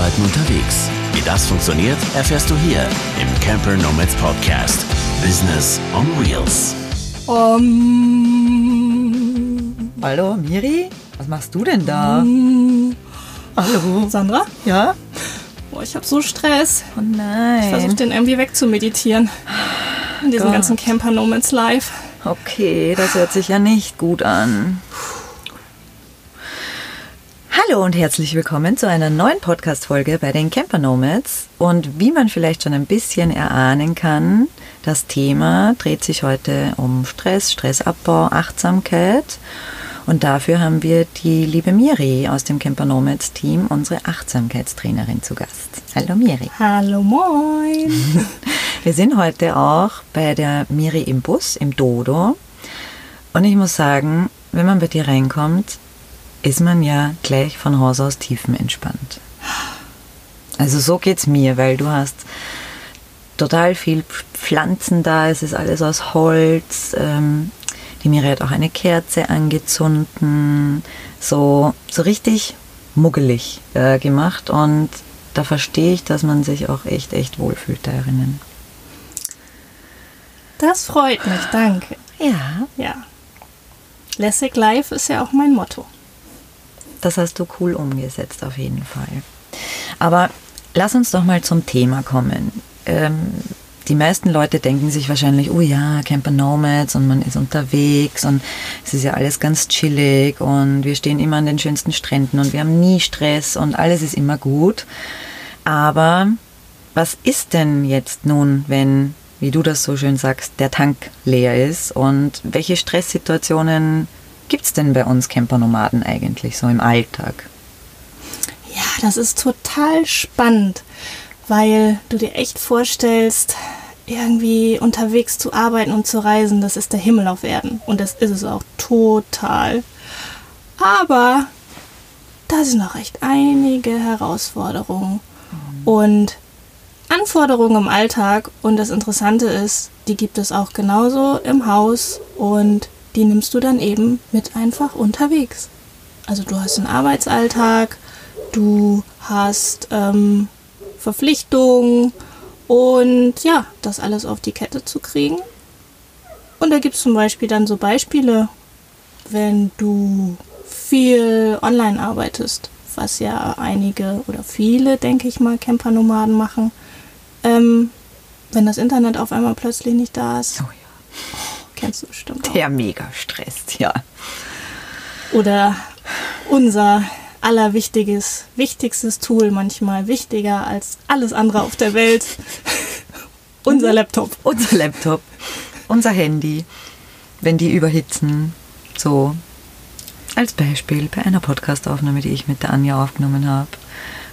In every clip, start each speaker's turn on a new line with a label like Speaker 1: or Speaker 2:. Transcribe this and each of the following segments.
Speaker 1: Arbeiten unterwegs. Wie das funktioniert, erfährst du hier im Camper Nomads Podcast. Business on Wheels.
Speaker 2: Um,
Speaker 3: Hallo, Miri? Was machst du denn da?
Speaker 2: um,
Speaker 3: Hallo?
Speaker 2: Sandra?
Speaker 3: Ja?
Speaker 2: Boah, ich habe so Stress.
Speaker 3: Oh
Speaker 2: Ich versuche
Speaker 3: nein.
Speaker 2: den irgendwie wegzumeditieren. In diesem
Speaker 3: Gott.
Speaker 2: ganzen Camper Nomads Live.
Speaker 3: Okay, das hört sich ja nicht gut an. Hallo und herzlich willkommen zu einer neuen Podcast-Folge bei den Camper Nomads. Und wie man vielleicht schon ein bisschen erahnen kann, das Thema dreht sich heute um Stress, Stressabbau, Achtsamkeit. Und dafür haben wir die liebe Miri aus dem Camper Nomads Team, unsere Achtsamkeitstrainerin, zu Gast. Hallo Miri.
Speaker 2: Hallo, moin.
Speaker 3: Wir sind heute auch bei der Miri im Bus, im Dodo. Und ich muss sagen, wenn man bei dir reinkommt, ist man ja gleich von Haus aus tiefenentspannt. Also so geht's mir, weil du hast total viel Pflanzen da, es ist alles aus Holz. Ähm, die Miri hat auch eine Kerze angezündet, so, so richtig muggelig äh, gemacht und da verstehe ich, dass man sich auch echt, echt wohlfühlt da drinnen.
Speaker 2: Das freut mich, danke.
Speaker 3: Ja,
Speaker 2: Ja. Lässig Life ist ja auch mein Motto.
Speaker 3: Das hast du cool umgesetzt auf jeden Fall. Aber lass uns doch mal zum Thema kommen. Ähm, die meisten Leute denken sich wahrscheinlich, oh ja, Camper Nomads und man ist unterwegs und es ist ja alles ganz chillig und wir stehen immer an den schönsten Stränden und wir haben nie Stress und alles ist immer gut. Aber was ist denn jetzt nun, wenn, wie du das so schön sagst, der Tank leer ist und welche Stresssituationen gibt es denn bei uns Campernomaden eigentlich so im Alltag?
Speaker 2: Ja, das ist total spannend, weil du dir echt vorstellst, irgendwie unterwegs zu arbeiten und zu reisen, das ist der Himmel auf Erden. Und das ist es auch total. Aber da sind noch echt einige Herausforderungen und Anforderungen im Alltag. Und das Interessante ist, die gibt es auch genauso im Haus und die nimmst du dann eben mit einfach unterwegs. Also du hast einen Arbeitsalltag, du hast ähm, Verpflichtungen und ja, das alles auf die Kette zu kriegen. Und da gibt es zum Beispiel dann so Beispiele, wenn du viel online arbeitest, was ja einige oder viele, denke ich mal, Campernomaden machen. Ähm, wenn das Internet auf einmal plötzlich nicht da ist,
Speaker 3: Oh ja.
Speaker 2: Kennst du bestimmt auch.
Speaker 3: Der mega stresst, ja.
Speaker 2: Oder unser allerwichtiges, wichtigstes Tool manchmal wichtiger als alles andere auf der Welt. unser Laptop.
Speaker 3: Unser Laptop, unser Handy, wenn die überhitzen, so als Beispiel bei einer Podcastaufnahme, die ich mit der Anja aufgenommen habe,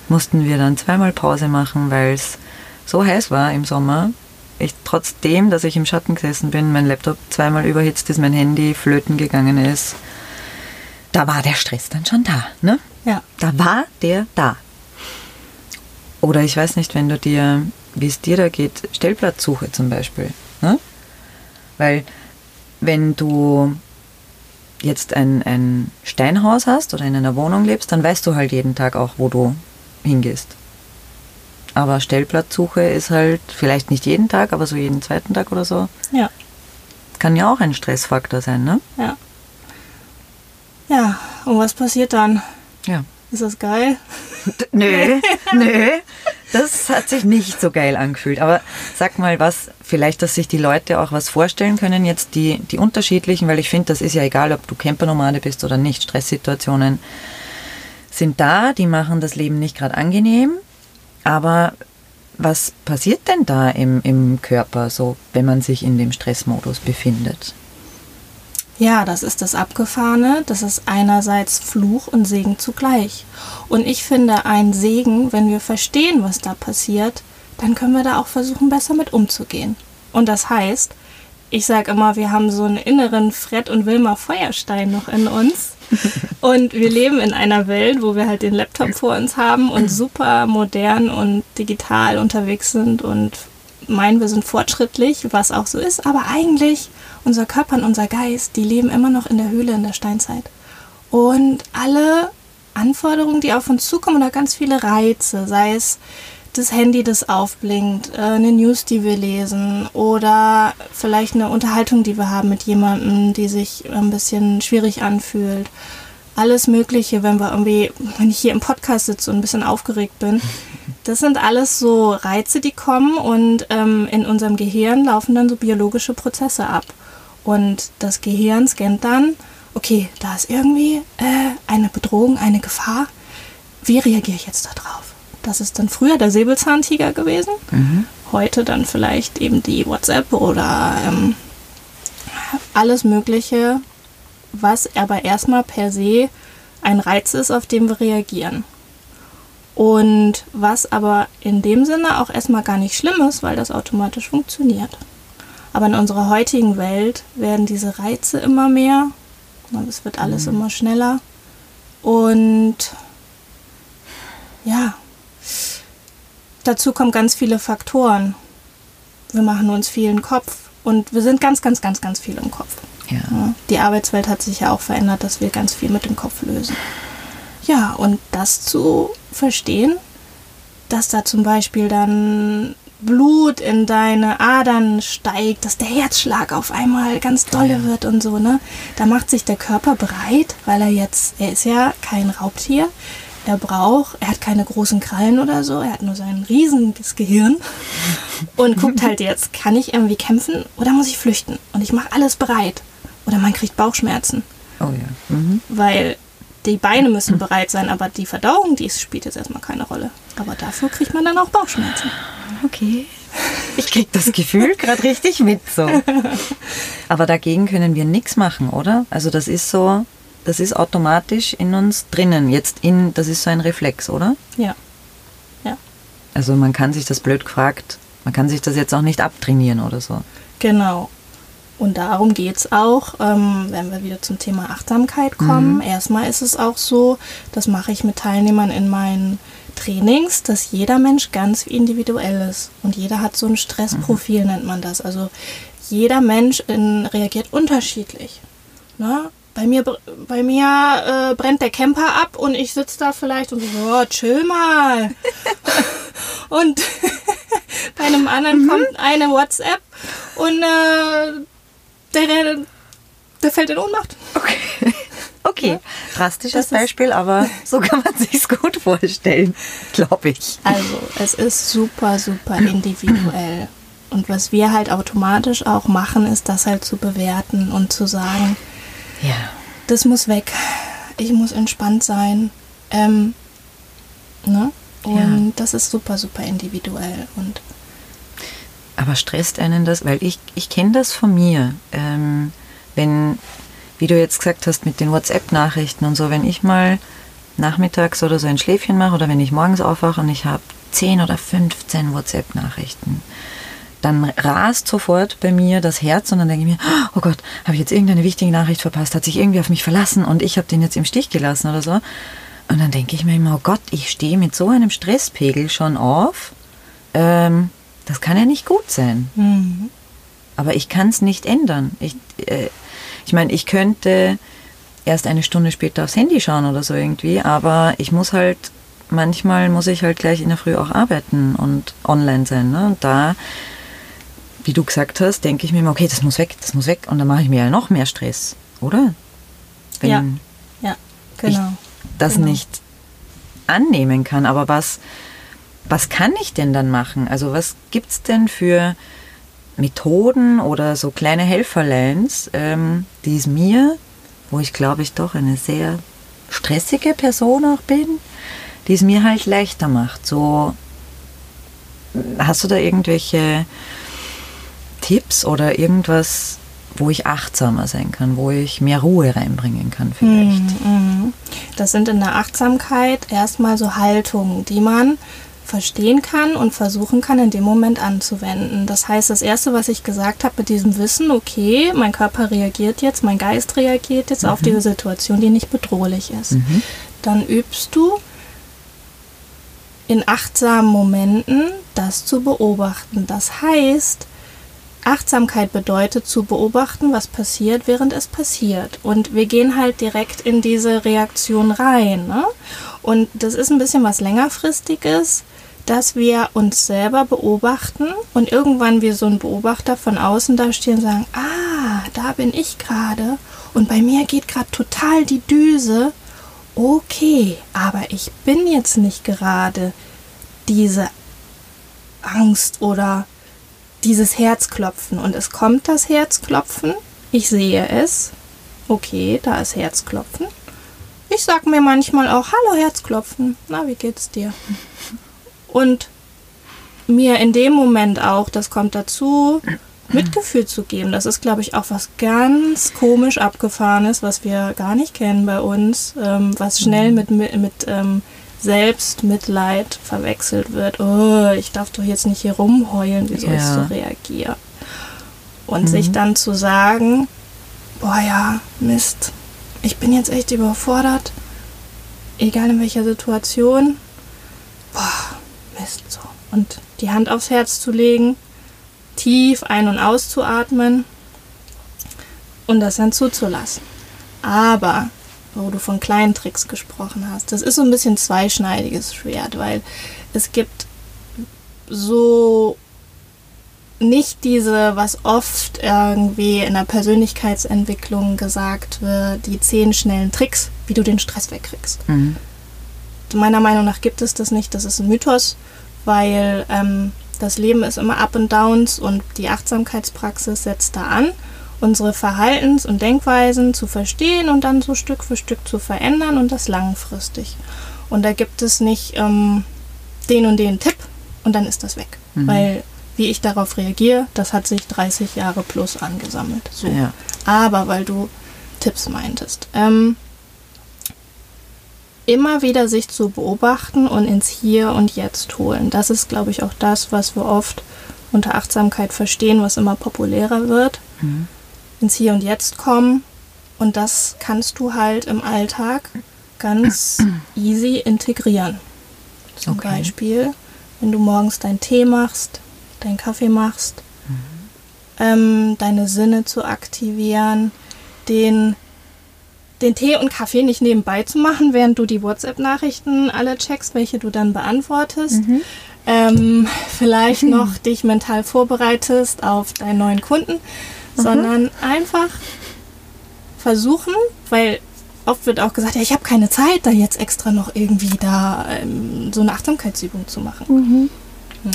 Speaker 3: mussten wir dann zweimal Pause machen, weil es so heiß war im Sommer. Ich trotzdem, dass ich im Schatten gesessen bin, mein Laptop zweimal überhitzt ist, mein Handy flöten gegangen ist. Da war der Stress dann schon da, ne?
Speaker 2: Ja.
Speaker 3: Da war der da. Oder ich weiß nicht, wenn du dir, wie es dir da geht, Stellplatzsuche zum Beispiel. Ne? Weil wenn du jetzt ein, ein Steinhaus hast oder in einer Wohnung lebst, dann weißt du halt jeden Tag auch, wo du hingehst. Aber Stellplatzsuche ist halt vielleicht nicht jeden Tag, aber so jeden zweiten Tag oder so.
Speaker 2: Ja.
Speaker 3: Kann ja auch ein Stressfaktor sein, ne?
Speaker 2: Ja. Ja, und was passiert dann?
Speaker 3: Ja.
Speaker 2: Ist das geil?
Speaker 3: Nö, nö. Das hat sich nicht so geil angefühlt. Aber sag mal was, vielleicht, dass sich die Leute auch was vorstellen können, jetzt die, die unterschiedlichen, weil ich finde, das ist ja egal, ob du Campernomade bist oder nicht. Stresssituationen sind da, die machen das Leben nicht gerade angenehm. Aber was passiert denn da im, im Körper, so wenn man sich in dem Stressmodus befindet?
Speaker 2: Ja, das ist das Abgefahrene. Das ist einerseits Fluch und Segen zugleich. Und ich finde ein Segen, wenn wir verstehen, was da passiert, dann können wir da auch versuchen, besser mit umzugehen. Und das heißt, ich sage immer, wir haben so einen inneren Fred und Wilma Feuerstein noch in uns. Und wir leben in einer Welt, wo wir halt den Laptop vor uns haben und super modern und digital unterwegs sind und meinen, wir sind fortschrittlich, was auch so ist. Aber eigentlich, unser Körper und unser Geist, die leben immer noch in der Höhle in der Steinzeit. Und alle Anforderungen, die auf uns zukommen oder ganz viele Reize, sei es das Handy, das aufblinkt, äh, eine News, die wir lesen oder vielleicht eine Unterhaltung, die wir haben mit jemandem, die sich ein bisschen schwierig anfühlt. Alles Mögliche, wenn wir irgendwie, wenn ich hier im Podcast sitze und ein bisschen aufgeregt bin. Das sind alles so Reize, die kommen und ähm, in unserem Gehirn laufen dann so biologische Prozesse ab. Und das Gehirn scannt dann, okay, da ist irgendwie äh, eine Bedrohung, eine Gefahr. Wie reagiere ich jetzt darauf? Das ist dann früher der Säbelzahntiger gewesen. Mhm. Heute dann vielleicht eben die WhatsApp oder ähm, alles Mögliche, was aber erstmal per se ein Reiz ist, auf den wir reagieren. Und was aber in dem Sinne auch erstmal gar nicht schlimm ist, weil das automatisch funktioniert. Aber in unserer heutigen Welt werden diese Reize immer mehr. Es wird alles mhm. immer schneller. Und ja, dazu kommen ganz viele Faktoren. Wir machen uns viel im Kopf und wir sind ganz, ganz, ganz, ganz viel im Kopf. Ja. Ja, die Arbeitswelt hat sich ja auch verändert, dass wir ganz viel mit dem Kopf lösen. Ja, und das zu verstehen, dass da zum Beispiel dann Blut in deine Adern steigt, dass der Herzschlag auf einmal ganz dolle wird und so, ne? Da macht sich der Körper bereit, weil er jetzt, er ist ja kein Raubtier, er braucht, er hat keine großen Krallen oder so, er hat nur sein riesiges Gehirn und guckt halt jetzt, kann ich irgendwie kämpfen oder muss ich flüchten? Und ich mache alles bereit. Oder man kriegt Bauchschmerzen.
Speaker 3: Oh ja. Mhm.
Speaker 2: Weil die Beine müssen bereit sein, aber die Verdauung, die spielt jetzt erstmal keine Rolle. Aber dafür kriegt man dann auch Bauchschmerzen.
Speaker 3: Okay. Ich krieg das Gefühl gerade richtig mit so. Aber dagegen können wir nichts machen, oder? Also das ist so, das ist automatisch in uns drinnen. Jetzt in, das ist so ein Reflex, oder?
Speaker 2: Ja. Ja.
Speaker 3: Also man kann sich das blöd gefragt, man kann sich das jetzt auch nicht abtrainieren oder so.
Speaker 2: Genau. Und darum geht es auch, ähm, wenn wir wieder zum Thema Achtsamkeit kommen. Mhm. Erstmal ist es auch so, das mache ich mit Teilnehmern in meinen Trainings, dass jeder Mensch ganz individuell ist. Und jeder hat so ein Stressprofil, mhm. nennt man das. Also jeder Mensch in, reagiert unterschiedlich. Ne? Bei mir, bei mir äh, brennt der Camper ab und ich sitze da vielleicht und so, oh, chill mal. und bei einem anderen mhm. kommt eine WhatsApp und äh, der, der fällt in Ohnmacht.
Speaker 3: Okay. Okay, drastisches Beispiel, aber so kann man sich gut vorstellen, glaube ich.
Speaker 2: Also, es ist super, super individuell. Und was wir halt automatisch auch machen, ist das halt zu bewerten und zu sagen,
Speaker 3: ja.
Speaker 2: Das muss weg. Ich muss entspannt sein. Ähm, ne? Und ja. das ist super, super individuell. Und
Speaker 3: Aber stresst einen das? Weil ich, ich kenne das von mir. Ähm, wenn, wie du jetzt gesagt hast, mit den WhatsApp-Nachrichten und so, wenn ich mal nachmittags oder so ein Schläfchen mache oder wenn ich morgens aufwache und ich habe 10 oder 15 WhatsApp-Nachrichten, dann rast sofort bei mir das Herz und dann denke ich mir, oh Gott, habe ich jetzt irgendeine wichtige Nachricht verpasst, hat sich irgendwie auf mich verlassen und ich habe den jetzt im Stich gelassen oder so. Und dann denke ich mir immer, oh Gott, ich stehe mit so einem Stresspegel schon auf. Ähm, das kann ja nicht gut sein. Mhm. Aber ich kann es nicht ändern. Ich, äh, ich meine, ich könnte erst eine Stunde später aufs Handy schauen oder so irgendwie, aber ich muss halt, manchmal muss ich halt gleich in der Früh auch arbeiten und online sein. Ne? Und da wie du gesagt hast, denke ich mir immer, okay, das muss weg, das muss weg und dann mache ich mir ja noch mehr Stress, oder?
Speaker 2: Wenn ja, ja, genau.
Speaker 3: Ich das
Speaker 2: genau.
Speaker 3: nicht annehmen kann. Aber was, was kann ich denn dann machen? Also was gibt es denn für Methoden oder so kleine Helferlines, ähm, die es mir, wo ich glaube ich doch eine sehr stressige Person auch bin, die es mir halt leichter macht. So hast du da irgendwelche Tipps oder irgendwas, wo ich achtsamer sein kann, wo ich mehr Ruhe reinbringen kann vielleicht?
Speaker 2: Mhm, mhm. Das sind in der Achtsamkeit erstmal so Haltungen, die man verstehen kann und versuchen kann, in dem Moment anzuwenden. Das heißt, das Erste, was ich gesagt habe mit diesem Wissen, okay, mein Körper reagiert jetzt, mein Geist reagiert jetzt mhm. auf diese Situation, die nicht bedrohlich ist. Mhm. Dann übst du in achtsamen Momenten das zu beobachten. Das heißt, Achtsamkeit bedeutet zu beobachten, was passiert, während es passiert. Und wir gehen halt direkt in diese Reaktion rein. Ne? Und das ist ein bisschen was längerfristiges, dass wir uns selber beobachten und irgendwann wie so ein Beobachter von außen da stehen und sagen, ah, da bin ich gerade und bei mir geht gerade total die Düse. Okay, aber ich bin jetzt nicht gerade diese Angst oder dieses Herzklopfen und es kommt das Herzklopfen, ich sehe es, okay, da ist Herzklopfen. Ich sag mir manchmal auch, hallo Herzklopfen, na, wie geht's dir? Und mir in dem Moment auch, das kommt dazu, Mitgefühl zu geben. Das ist, glaube ich, auch was ganz komisch abgefahrenes, was wir gar nicht kennen bei uns, ähm, was schnell mit, mit, mit ähm, Selbstmitleid verwechselt wird. Oh, ich darf doch jetzt nicht hier rumheulen, wie soll ja. ich so reagieren? Und mhm. sich dann zu sagen, boah ja, Mist, ich bin jetzt echt überfordert, egal in welcher Situation, boah, Mist, so. Und die Hand aufs Herz zu legen, tief ein- und auszuatmen und das dann zuzulassen. Aber wo du von kleinen Tricks gesprochen hast. Das ist so ein bisschen zweischneidiges Schwert, weil es gibt so nicht diese, was oft irgendwie in der Persönlichkeitsentwicklung gesagt wird, die zehn schnellen Tricks, wie du den Stress wegkriegst. Mhm. Meiner Meinung nach gibt es das nicht, das ist ein Mythos, weil ähm, das Leben ist immer Up und Downs und die Achtsamkeitspraxis setzt da an unsere Verhaltens- und Denkweisen zu verstehen und dann so Stück für Stück zu verändern und das langfristig. Und da gibt es nicht ähm, den und den Tipp und dann ist das weg. Mhm. Weil wie ich darauf reagiere, das hat sich 30 Jahre plus angesammelt. So. Ja. Aber weil du Tipps meintest. Ähm, immer wieder sich zu beobachten und ins Hier und Jetzt holen. Das ist, glaube ich, auch das, was wir oft unter Achtsamkeit verstehen, was immer populärer wird. Mhm ins Hier und Jetzt kommen. Und das kannst du halt im Alltag ganz easy integrieren. Zum okay. Beispiel, wenn du morgens deinen Tee machst, deinen Kaffee machst, mhm. ähm, deine Sinne zu aktivieren, den, den Tee und Kaffee nicht nebenbei zu machen, während du die WhatsApp-Nachrichten alle checkst, welche du dann beantwortest. Mhm. Ähm, vielleicht noch dich mental vorbereitest auf deinen neuen Kunden Mhm. sondern einfach versuchen, weil oft wird auch gesagt, ja, ich habe keine Zeit, da jetzt extra noch irgendwie da ähm, so eine Achtsamkeitsübung zu machen. Mhm.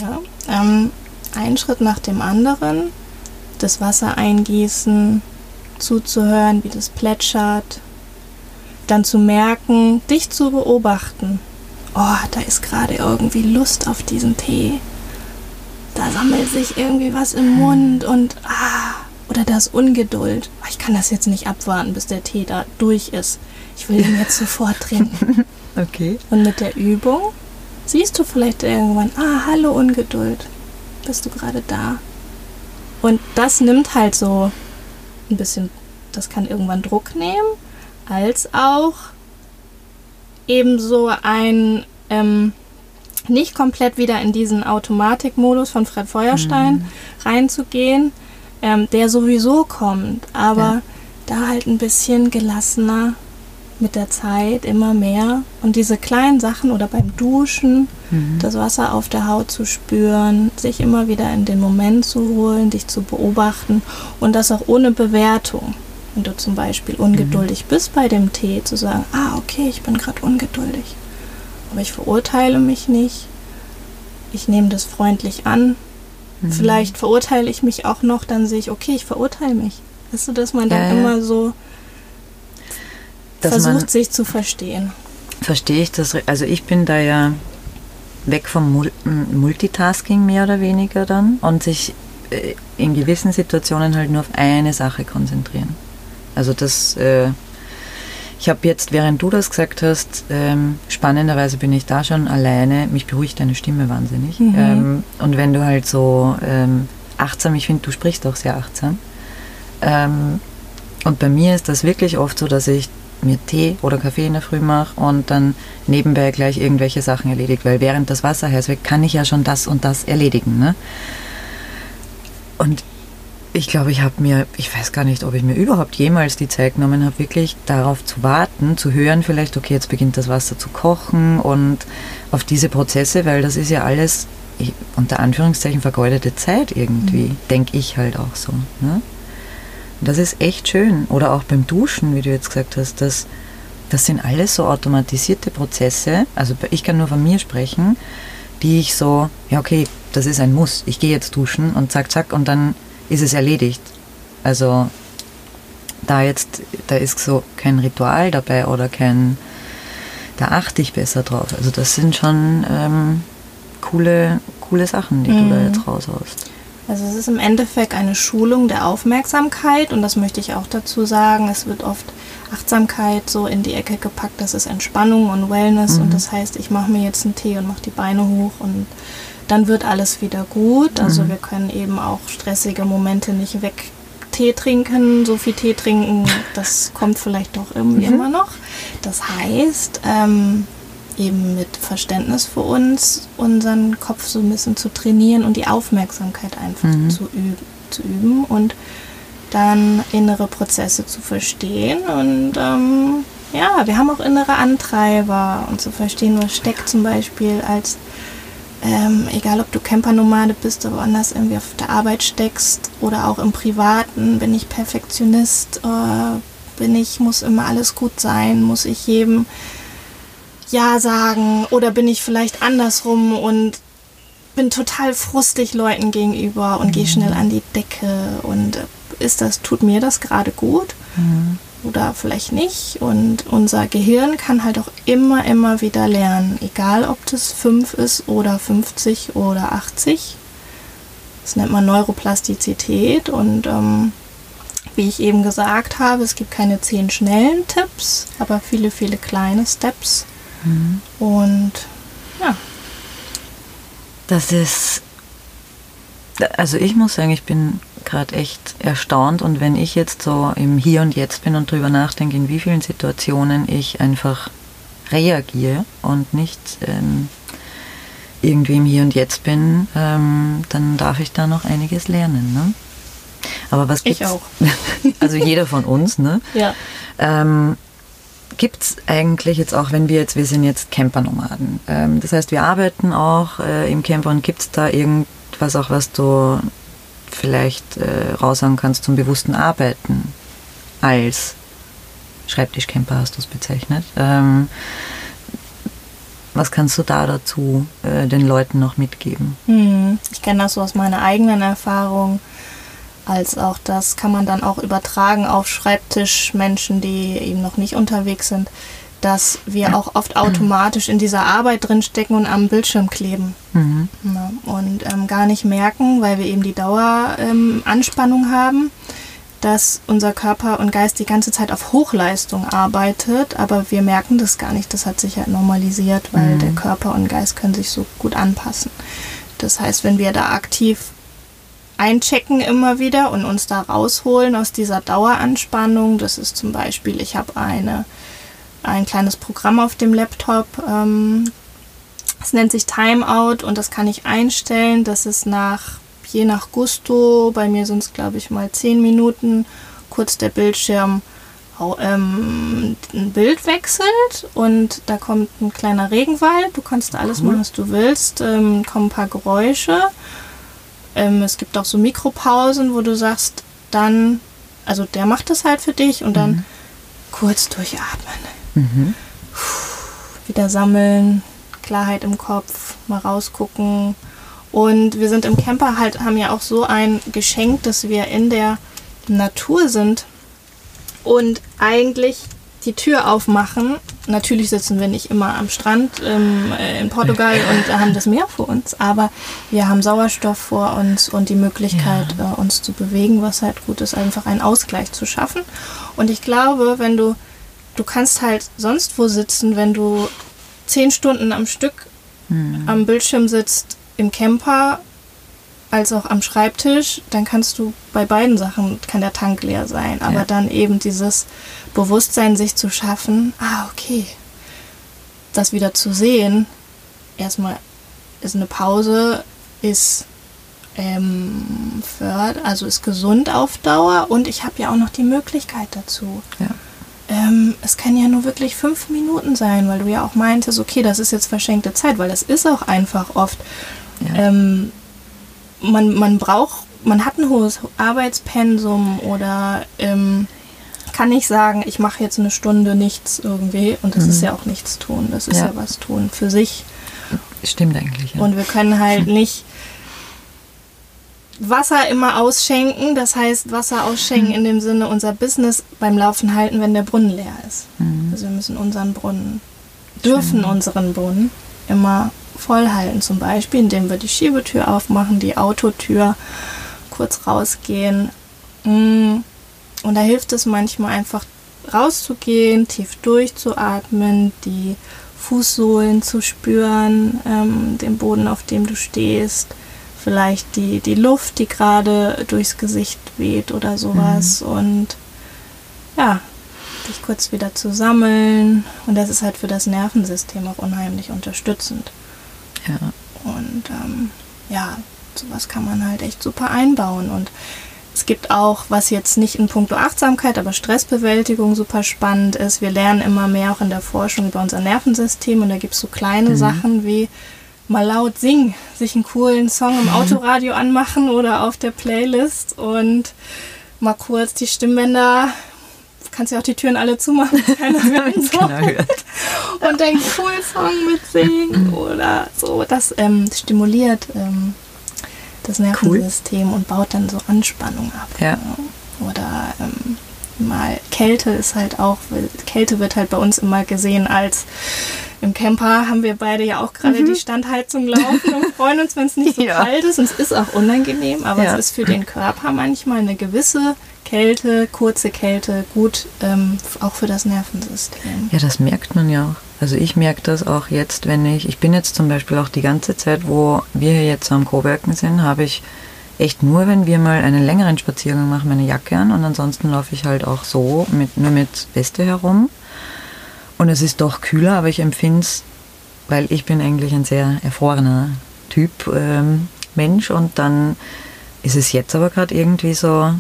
Speaker 2: Ja, ähm, einen Schritt nach dem anderen, das Wasser eingießen, zuzuhören, wie das plätschert, dann zu merken, dich zu beobachten. Oh, da ist gerade irgendwie Lust auf diesen Tee. Da sammelt sich irgendwie was im Mund und ah, oder das Ungeduld. Oh, ich kann das jetzt nicht abwarten, bis der Tee da durch ist. Ich will ihn jetzt sofort trinken.
Speaker 3: Okay.
Speaker 2: Und mit der Übung siehst du vielleicht irgendwann, ah, hallo Ungeduld. Bist du gerade da? Und das nimmt halt so ein bisschen, das kann irgendwann Druck nehmen, als auch ebenso ein ähm, nicht komplett wieder in diesen Automatikmodus von Fred Feuerstein mhm. reinzugehen, ähm, der sowieso kommt, aber ja. da halt ein bisschen gelassener mit der Zeit immer mehr und diese kleinen Sachen oder beim Duschen mhm. das Wasser auf der Haut zu spüren, sich immer wieder in den Moment zu holen, dich zu beobachten und das auch ohne Bewertung. Wenn du zum Beispiel ungeduldig mhm. bist bei dem Tee, zu sagen, ah okay, ich bin gerade ungeduldig, aber ich verurteile mich nicht, ich nehme das freundlich an, Mhm. Vielleicht verurteile ich mich auch noch, dann sehe ich, okay, ich verurteile mich. Weißt du, dass man dann ja, immer so dass versucht, sich zu verstehen.
Speaker 3: Verstehe ich das? Also ich bin da ja weg vom Multitasking mehr oder weniger dann und sich äh, in gewissen Situationen halt nur auf eine Sache konzentrieren. Also das äh, ich habe jetzt, während du das gesagt hast, ähm, spannenderweise bin ich da schon alleine. Mich beruhigt deine Stimme wahnsinnig. Mhm. Ähm, und wenn du halt so ähm, achtsam, ich finde, du sprichst auch sehr achtsam. Ähm, und bei mir ist das wirklich oft so, dass ich mir Tee oder Kaffee in der Früh mache und dann nebenbei gleich irgendwelche Sachen erledigt, weil während das Wasser heiß wird, kann ich ja schon das und das erledigen. Ne? Und ich glaube, ich habe mir, ich weiß gar nicht, ob ich mir überhaupt jemals die Zeit genommen habe, wirklich darauf zu warten, zu hören, vielleicht, okay, jetzt beginnt das Wasser zu kochen und auf diese Prozesse, weil das ist ja alles unter Anführungszeichen vergeudete Zeit irgendwie, mhm. denke ich halt auch so. Ne? Das ist echt schön. Oder auch beim Duschen, wie du jetzt gesagt hast, das, das sind alles so automatisierte Prozesse. Also ich kann nur von mir sprechen, die ich so, ja okay, das ist ein Muss. Ich gehe jetzt duschen und zack, zack und dann ist es erledigt. Also da jetzt, da ist so kein Ritual dabei oder kein, da achte ich besser drauf. Also das sind schon ähm, coole, coole Sachen, die mhm. du da mhm. jetzt raushaust.
Speaker 2: Also es ist im Endeffekt eine Schulung der Aufmerksamkeit und das möchte ich auch dazu sagen. Es wird oft Achtsamkeit so in die Ecke gepackt, das ist Entspannung und Wellness mhm. und das heißt, ich mache mir jetzt einen Tee und mache die Beine hoch und dann wird alles wieder gut. Also mhm. wir können eben auch stressige Momente nicht weg Tee trinken, so viel Tee trinken, das kommt vielleicht doch irgendwie mhm. immer noch. Das heißt, ähm, eben mit Verständnis für uns, unseren Kopf so ein bisschen zu trainieren und die Aufmerksamkeit einfach mhm. zu, üben, zu üben und dann innere Prozesse zu verstehen. Und ähm, ja, wir haben auch innere Antreiber und zu verstehen, was steckt zum Beispiel als, ähm, egal ob du Campernomade bist oder woanders irgendwie auf der Arbeit steckst oder auch im Privaten, bin ich Perfektionist, äh, bin ich, muss immer alles gut sein, muss ich jedem ja sagen oder bin ich vielleicht andersrum und bin total frustig Leuten gegenüber und mhm. gehe schnell an die Decke und ist das, tut mir das gerade gut mhm. Oder vielleicht nicht und unser Gehirn kann halt auch immer, immer wieder lernen, egal ob das 5 ist oder 50 oder 80. Das nennt man Neuroplastizität und ähm, wie ich eben gesagt habe, es gibt keine zehn schnellen Tipps, aber viele, viele kleine Steps, Mhm. Und ja.
Speaker 3: Das ist, also ich muss sagen, ich bin gerade echt erstaunt und wenn ich jetzt so im Hier und Jetzt bin und drüber nachdenke, in wie vielen Situationen ich einfach reagiere und nicht ähm, irgendwie im Hier und Jetzt bin, ähm, dann darf ich da noch einiges lernen. Ne? Aber was gibt's?
Speaker 2: Ich auch.
Speaker 3: also jeder von uns, ne?
Speaker 2: Ja.
Speaker 3: Ähm, gibt es eigentlich jetzt auch, wenn wir jetzt, wir sind jetzt Campernomaden. Ähm, das heißt, wir arbeiten auch äh, im Camper und gibt es da irgendwas auch, was du vielleicht äh, raushauen kannst zum bewussten Arbeiten als Schreibtischcamper hast du es bezeichnet. Ähm, was kannst du da dazu äh, den Leuten noch mitgeben?
Speaker 2: Hm, ich kenne das so aus meiner eigenen Erfahrung als auch das kann man dann auch übertragen auf Schreibtischmenschen, die eben noch nicht unterwegs sind, dass wir auch oft automatisch in dieser Arbeit drinstecken und am Bildschirm kleben. Mhm. Ja, und ähm, gar nicht merken, weil wir eben die Daueranspannung ähm, haben, dass unser Körper und Geist die ganze Zeit auf Hochleistung arbeitet, aber wir merken das gar nicht. Das hat sich halt normalisiert, weil mhm. der Körper und Geist können sich so gut anpassen. Das heißt, wenn wir da aktiv einchecken immer wieder und uns da rausholen aus dieser Daueranspannung. Das ist zum Beispiel, ich habe eine, ein kleines Programm auf dem Laptop. Ähm, es nennt sich Timeout und das kann ich einstellen. Das ist nach, je nach Gusto, bei mir sind es glaube ich mal 10 Minuten, kurz der Bildschirm ähm, ein Bild wechselt und da kommt ein kleiner Regenwald. Du kannst da alles cool. machen, was du willst. Ähm, kommen ein paar Geräusche ähm, es gibt auch so Mikropausen, wo du sagst, dann, also der macht das halt für dich und dann mhm. kurz durchatmen. Mhm. wieder sammeln, Klarheit im Kopf, mal rausgucken. Und wir sind im Camper halt, haben ja auch so ein Geschenk, dass wir in der Natur sind und eigentlich die Tür aufmachen. Natürlich sitzen wir nicht immer am Strand ähm, äh, in Portugal und haben das Meer vor uns, aber wir haben Sauerstoff vor uns und die Möglichkeit, ja. äh, uns zu bewegen, was halt gut ist, einfach einen Ausgleich zu schaffen. Und ich glaube, wenn du, du kannst halt sonst wo sitzen, wenn du zehn Stunden am Stück hm. am Bildschirm sitzt, im Camper als auch am Schreibtisch, dann kannst du bei beiden Sachen, kann der Tank leer sein. Aber ja. dann eben dieses Bewusstsein sich zu schaffen, ah, okay, das wieder zu sehen, erstmal ist eine Pause, ist ähm, fördert, also ist gesund auf Dauer und ich habe ja auch noch die Möglichkeit dazu.
Speaker 3: Ja.
Speaker 2: Ähm, es kann ja nur wirklich fünf Minuten sein, weil du ja auch meintest, okay, das ist jetzt verschenkte Zeit, weil das ist auch einfach oft.
Speaker 3: Ja.
Speaker 2: Ähm, man, man braucht, man hat ein hohes Arbeitspensum oder ähm, kann nicht sagen, ich mache jetzt eine Stunde nichts irgendwie und das
Speaker 3: Mhm.
Speaker 2: ist ja auch nichts tun, das ist ja,
Speaker 3: Ja.
Speaker 2: was tun für sich.
Speaker 3: Stimmt eigentlich. Ja.
Speaker 2: Und wir können halt nicht Wasser immer ausschenken, das heißt Wasser ausschenken in dem Sinne unser Business beim Laufen halten, wenn der Brunnen leer ist.
Speaker 3: Mhm.
Speaker 2: Also wir müssen unseren Brunnen, dürfen unseren Brunnen immer voll halten, zum Beispiel indem wir die Schiebetür aufmachen, die Autotür, kurz rausgehen. Mm. Und da hilft es manchmal einfach rauszugehen, tief durchzuatmen, die Fußsohlen zu spüren, ähm, den Boden, auf dem du stehst, vielleicht die, die Luft, die gerade durchs Gesicht weht oder sowas. Und ja, dich kurz wieder zu sammeln. Und das ist halt für das Nervensystem auch unheimlich unterstützend.
Speaker 3: ja.
Speaker 2: Und ähm, ja, sowas kann man halt echt super einbauen. Und es gibt auch, was jetzt nicht in puncto Achtsamkeit, aber Stressbewältigung super spannend ist. Wir lernen immer mehr auch in der Forschung über unser Nervensystem. Und da gibt es so kleine Sachen wie mal laut singen, sich einen coolen Song im Autoradio anmachen oder auf der Playlist und mal kurz die Stimmbänder, kannst ja auch die Türen alle zumachen, keiner
Speaker 3: hört.
Speaker 2: und den coolen Song mitsingen oder so. Das ähm, stimuliert ähm, das Nervensystem und baut dann so Anspannung ab.
Speaker 3: Ja.
Speaker 2: Oder ähm, mal Kälte ist halt auch, Kälte wird halt bei uns immer gesehen als im Camper haben wir beide ja auch gerade die Standheizung laufen und freuen uns, wenn es nicht so
Speaker 3: Mhm. Ja.
Speaker 2: kalt ist. Und es ist auch unangenehm, aber
Speaker 3: Ja.
Speaker 2: es ist für den Körper manchmal eine gewisse Kälte, kurze Kälte gut, ähm, auch für das Nervensystem.
Speaker 3: Ja, das merkt man ja auch. Also ich merke das auch jetzt, wenn ich, ich bin jetzt zum Beispiel auch die ganze Zeit, wo wir hier jetzt am Coworken sind, habe ich echt nur, wenn wir mal einen längeren Spaziergang machen, meine Jacke an und ansonsten laufe ich halt auch so, mit, nur mit Weste herum. Und es ist doch kühler, aber ich empfinde es, weil ich bin eigentlich ein sehr erfrorener Typ ähm, Mensch und dann ist es jetzt aber gerade irgendwie so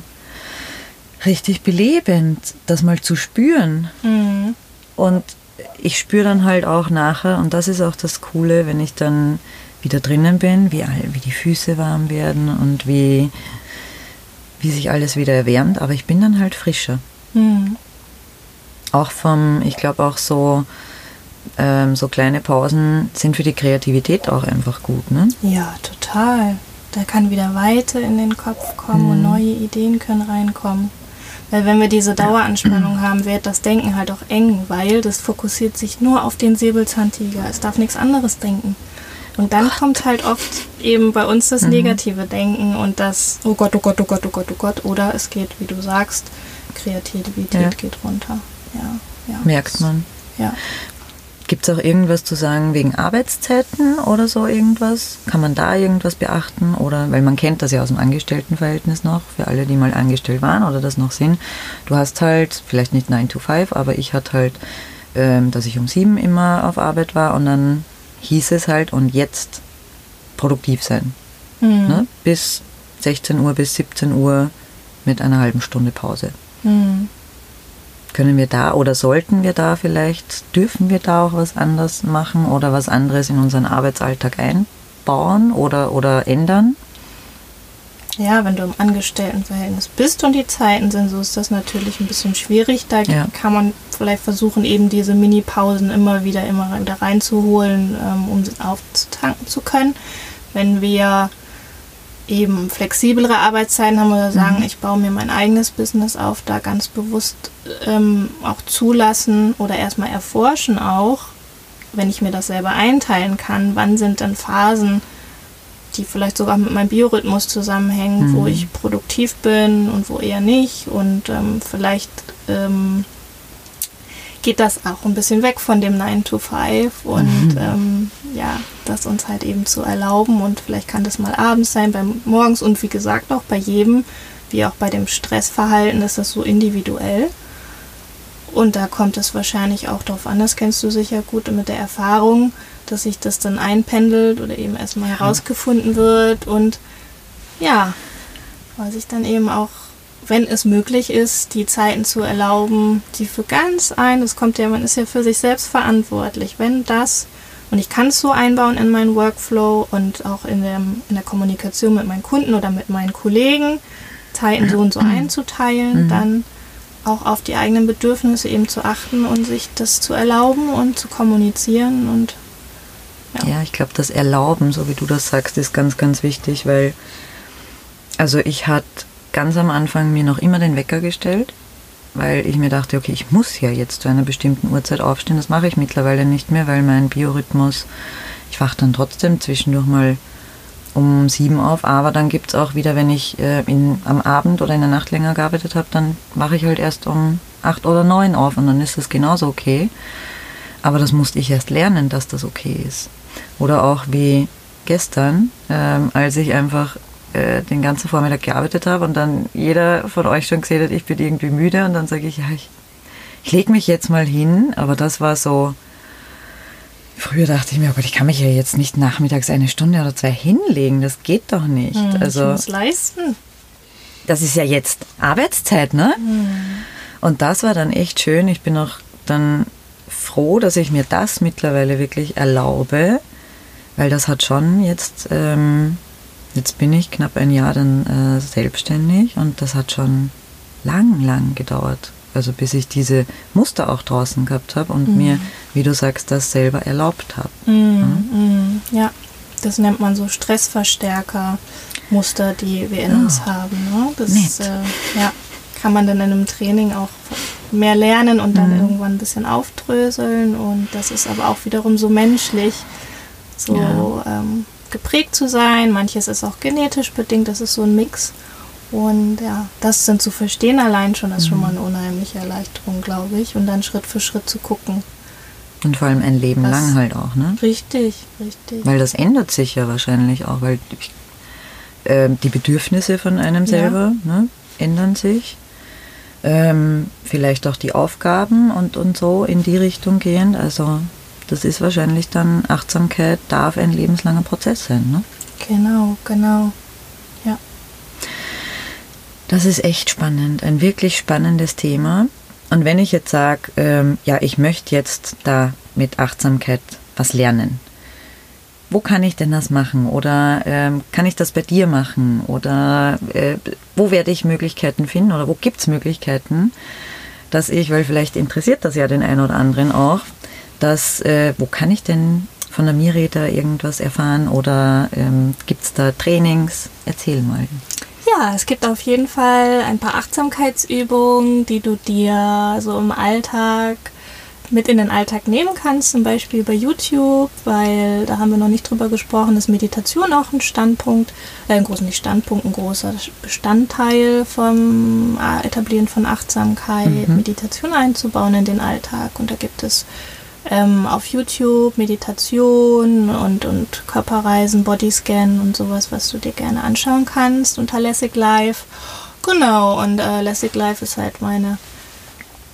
Speaker 3: richtig belebend, das mal zu spüren.
Speaker 2: Mhm.
Speaker 3: Und ich spüre dann halt auch nachher, und das ist auch das Coole, wenn ich dann wieder drinnen bin, wie, all, wie die Füße warm werden und wie, wie sich alles wieder erwärmt, aber ich bin dann halt frischer.
Speaker 2: Mhm.
Speaker 3: Auch vom, ich glaube auch so, ähm, so kleine Pausen sind für die Kreativität auch einfach gut, ne?
Speaker 2: Ja, total. Da kann wieder Weite in den Kopf kommen und neue Ideen können reinkommen. Weil wenn wir diese Daueranspannung haben, wird das Denken halt auch eng, weil das fokussiert sich nur auf den Säbelzahntiger. Es darf nichts anderes denken. Und dann kommt halt oft eben bei uns das negative Denken und das, oh Gott, oh Gott, oh Gott, oh Gott, oh Gott. Oder es geht, wie du sagst, Kreativität
Speaker 3: Ja.
Speaker 2: geht runter. Ja, ja.
Speaker 3: Merkt man.
Speaker 2: Ja.
Speaker 3: Gibt es auch irgendwas zu sagen wegen Arbeitszeiten oder so irgendwas? Kann man da irgendwas beachten? Oder, weil man kennt das ja aus dem Angestelltenverhältnis noch, für alle, die mal angestellt waren oder das noch sind. Du hast halt, vielleicht nicht 9 to 5, aber ich hatte halt, ähm, dass ich um 7 immer auf Arbeit war und dann hieß es halt, und jetzt produktiv sein.
Speaker 2: Mhm.
Speaker 3: Ne? Bis 16 Uhr, bis 17 Uhr mit einer halben Stunde Pause.
Speaker 2: Mhm.
Speaker 3: Können wir da oder sollten wir da vielleicht, dürfen wir da auch was anders machen oder was anderes in unseren Arbeitsalltag einbauen oder, oder ändern?
Speaker 2: Ja, wenn du im Angestelltenverhältnis bist und die Zeiten sind, so ist das natürlich ein bisschen schwierig. Da
Speaker 3: Ja.
Speaker 2: kann man vielleicht versuchen, eben diese Mini-Pausen immer wieder immer da reinzuholen, ähm, um sie aufzutanken zu können. Wenn wir eben flexiblere Arbeitszeiten haben oder sagen, ich baue mir mein eigenes Business auf, da ganz bewusst ähm, auch zulassen oder erstmal erforschen auch, wenn ich mir das selber einteilen kann, wann sind denn Phasen, die vielleicht sogar mit meinem Biorhythmus zusammenhängen, wo ich produktiv bin und wo eher nicht. Und ähm, vielleicht ähm, geht das auch ein bisschen weg von dem 9 to 5 und ähm, ja, das uns halt eben zu erlauben. Und vielleicht kann das mal abends sein, beim morgens und wie gesagt auch bei jedem, wie auch bei dem Stressverhalten, ist das so individuell. Und da kommt es wahrscheinlich auch darauf an, das kennst du sicher gut mit der Erfahrung, dass sich das dann einpendelt oder eben erstmal herausgefunden wird. Und ja, weil sich dann eben auch, wenn es möglich ist, die Zeiten zu erlauben, die für ganz ein, das kommt ja, man ist ja für sich selbst verantwortlich, wenn das und ich kann es so einbauen in meinen Workflow und auch in der, in der Kommunikation mit meinen Kunden oder mit meinen Kollegen, Zeiten so und so einzuteilen, mhm. dann auch auf die eigenen Bedürfnisse eben zu achten und sich das zu erlauben und zu kommunizieren und
Speaker 3: ja, ja ich glaube, das Erlauben, so wie du das sagst, ist ganz, ganz wichtig, weil also ich hatte ganz am Anfang mir noch immer den Wecker gestellt, weil ich mir dachte, okay, ich muss ja jetzt zu einer bestimmten Uhrzeit aufstehen. Das mache ich mittlerweile nicht mehr, weil mein Biorhythmus, ich wache dann trotzdem zwischendurch mal um sieben auf, aber dann gibt es auch wieder, wenn ich äh, in, am Abend oder in der Nacht länger gearbeitet habe, dann wache ich halt erst um acht oder neun auf und dann ist das genauso okay. Aber das musste ich erst lernen, dass das okay ist. Oder auch wie gestern, ähm, als ich einfach äh, den ganzen Vormittag gearbeitet habe und dann jeder von euch schon gesehen hat, ich bin irgendwie müde und dann sage ich, ja, ich, ich lege mich jetzt mal hin, aber das war so, Früher dachte ich mir, oh Gott, ich kann mich ja jetzt nicht nachmittags eine Stunde oder zwei hinlegen. Das geht doch nicht.
Speaker 2: Hm, also, ich muss leisten.
Speaker 3: Das ist ja jetzt Arbeitszeit, ne? Hm. Und das war dann echt schön. Ich bin auch dann froh, dass ich mir das mittlerweile wirklich erlaube, weil das hat schon jetzt, ähm, jetzt bin ich knapp ein Jahr dann äh, selbstständig und das hat schon lang, lang gedauert. Also bis ich diese Muster auch draußen gehabt habe und mhm. mir, wie du sagst, das selber erlaubt habe.
Speaker 2: Mhm. Ja? ja, das nennt man so Stressverstärker. Muster, die wir in oh. uns haben. Ne? Das Äh, ja, kann man dann in einem Training auch mehr lernen und dann mhm. irgendwann ein bisschen aufdröseln. Und das ist aber auch wiederum so menschlich, so ja. ähm, geprägt zu sein. Manches ist auch genetisch bedingt, das ist so ein Mix. Und ja, das sind zu verstehen allein schon, ist mhm. schon mal eine unheimliche Erleichterung, glaube ich. Und dann Schritt für Schritt zu gucken.
Speaker 3: Und vor allem ein Leben das lang halt auch, ne?
Speaker 2: Richtig, richtig.
Speaker 3: Weil das ändert sich ja wahrscheinlich auch, weil äh, die Bedürfnisse von einem selber ja. ne, ändern sich. Ähm, vielleicht auch die Aufgaben und, und so in die Richtung gehen. Also das ist wahrscheinlich dann Achtsamkeit darf ein lebenslanger Prozess sein, ne?
Speaker 2: Genau, genau.
Speaker 3: Das ist echt spannend, ein wirklich spannendes Thema. Und wenn ich jetzt sage, ähm, ja, ich möchte jetzt da mit Achtsamkeit was lernen, wo kann ich denn das machen? Oder ähm, kann ich das bei dir machen? Oder äh, wo werde ich Möglichkeiten finden? Oder wo gibt es Möglichkeiten, dass ich, weil vielleicht interessiert das ja den einen oder anderen auch, dass, äh, wo kann ich denn von der Miri da irgendwas erfahren? Oder ähm, gibt es da Trainings? Erzähl mal.
Speaker 2: Ja, es gibt auf jeden Fall ein paar Achtsamkeitsübungen, die du dir so im Alltag mit in den Alltag nehmen kannst, zum Beispiel bei YouTube, weil da haben wir noch nicht drüber gesprochen, ist Meditation auch ein Standpunkt, äh, ein großer nicht Standpunkt, ein großer Bestandteil vom äh, Etablieren von Achtsamkeit, mhm. Meditation einzubauen in den Alltag. Und da gibt es ähm, auf YouTube Meditation und, und Körperreisen, Bodyscan und sowas, was du dir gerne anschauen kannst unter Lessig Life. Genau, und äh, Lessig Life ist halt meine,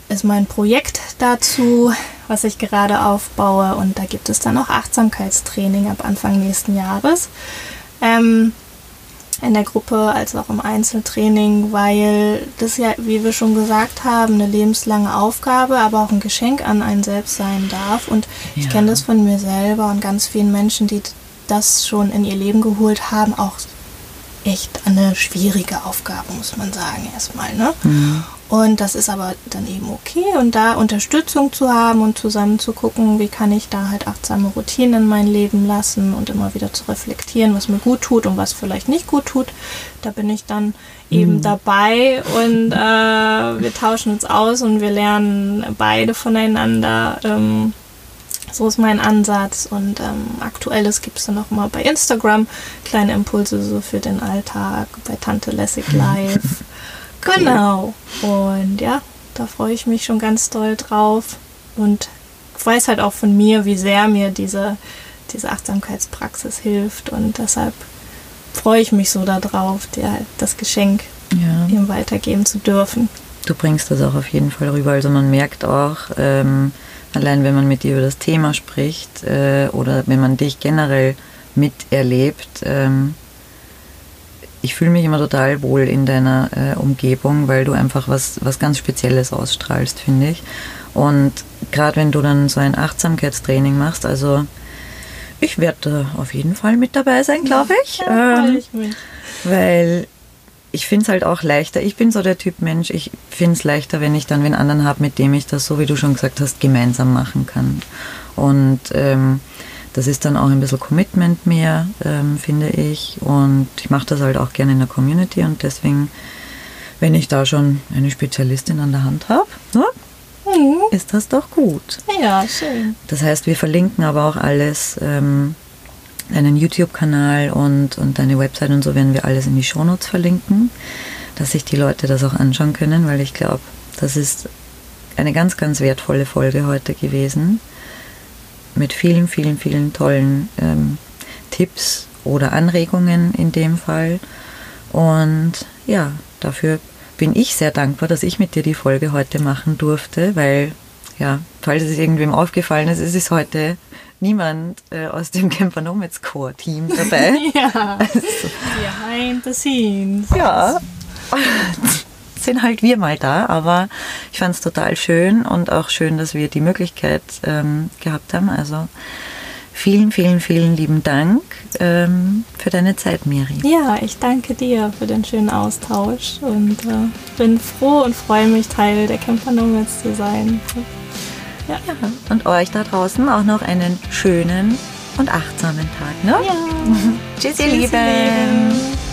Speaker 2: ist mein Projekt dazu, was ich gerade aufbaue. Und da gibt es dann auch Achtsamkeitstraining ab Anfang nächsten Jahres. Ähm, in der Gruppe als auch im Einzeltraining, weil das ja, wie wir schon gesagt haben, eine lebenslange Aufgabe, aber auch ein Geschenk an einen selbst sein darf. Und ja. ich kenne das von mir selber und ganz vielen Menschen, die das schon in ihr Leben geholt haben, auch echt eine schwierige Aufgabe, muss man sagen, erstmal. Ne? Mhm. Und das ist aber dann eben okay. Und da Unterstützung zu haben und zusammen zu gucken, wie kann ich da halt achtsame Routinen in mein Leben lassen und immer wieder zu reflektieren, was mir gut tut und was vielleicht nicht gut tut. Da bin ich dann eben mhm. dabei und äh, wir tauschen uns aus und wir lernen beide voneinander. Ähm, so ist mein Ansatz und ähm, aktuelles gibt es dann auch mal bei Instagram kleine Impulse so für den Alltag, bei Tante Lessig Live. Genau. Und ja, da freue ich mich schon ganz doll drauf. Und weiß halt auch von mir, wie sehr mir diese, diese Achtsamkeitspraxis hilft. Und deshalb freue ich mich so darauf, dir halt das Geschenk ja. ihm weitergeben zu dürfen.
Speaker 3: Du bringst das auch auf jeden Fall rüber. Also man merkt auch, ähm, allein wenn man mit dir über das Thema spricht äh, oder wenn man dich generell miterlebt, ähm, ich fühle mich immer total wohl in deiner äh, Umgebung, weil du einfach was, was ganz Spezielles ausstrahlst, finde ich. Und gerade wenn du dann so ein Achtsamkeitstraining machst, also ich werde auf jeden Fall mit dabei sein, glaube ich.
Speaker 2: Ja,
Speaker 3: ähm,
Speaker 2: ich mich.
Speaker 3: weil ich finde es halt auch leichter. Ich bin so der Typ Mensch, ich finde es leichter, wenn ich dann wen anderen habe, mit dem ich das, so wie du schon gesagt hast, gemeinsam machen kann. Und ähm, das ist dann auch ein bisschen Commitment mehr, ähm, finde ich. Und ich mache das halt auch gerne in der Community und deswegen, wenn ich da schon eine Spezialistin an der Hand habe, ne,
Speaker 2: Mhm.
Speaker 3: ist das doch gut.
Speaker 2: Ja, schön.
Speaker 3: Das heißt, wir verlinken aber auch alles, ähm, deinen YouTube-Kanal und, und deine Website und so werden wir alles in die Shownotes verlinken, dass sich die Leute das auch anschauen können, weil ich glaube, das ist eine ganz, ganz wertvolle Folge heute gewesen. Mit vielen, vielen, vielen tollen ähm, Tipps oder Anregungen in dem Fall. Und ja, dafür bin ich sehr dankbar, dass ich mit dir die Folge heute machen durfte, weil, ja, falls es irgendwem aufgefallen ist, es ist heute niemand äh, aus dem Camper Nomads Core Team dabei.
Speaker 2: Ja, behind the scenes.
Speaker 3: ja, sind halt wir mal da, aber ich fand es total schön und auch schön, dass wir die Möglichkeit ähm, gehabt haben. Also vielen, vielen, vielen lieben Dank ähm, für deine Zeit, Miri.
Speaker 2: Ja, ich danke dir für den schönen Austausch und äh, bin froh und freue mich, Teil der Camper Nomads zu sein. Ja.
Speaker 3: Ja, und euch da draußen auch noch einen schönen und achtsamen Tag. Ne?
Speaker 2: ja.
Speaker 3: Tschüss, ihr
Speaker 2: Tschüss, ihr
Speaker 3: Lieben.
Speaker 2: Lieben.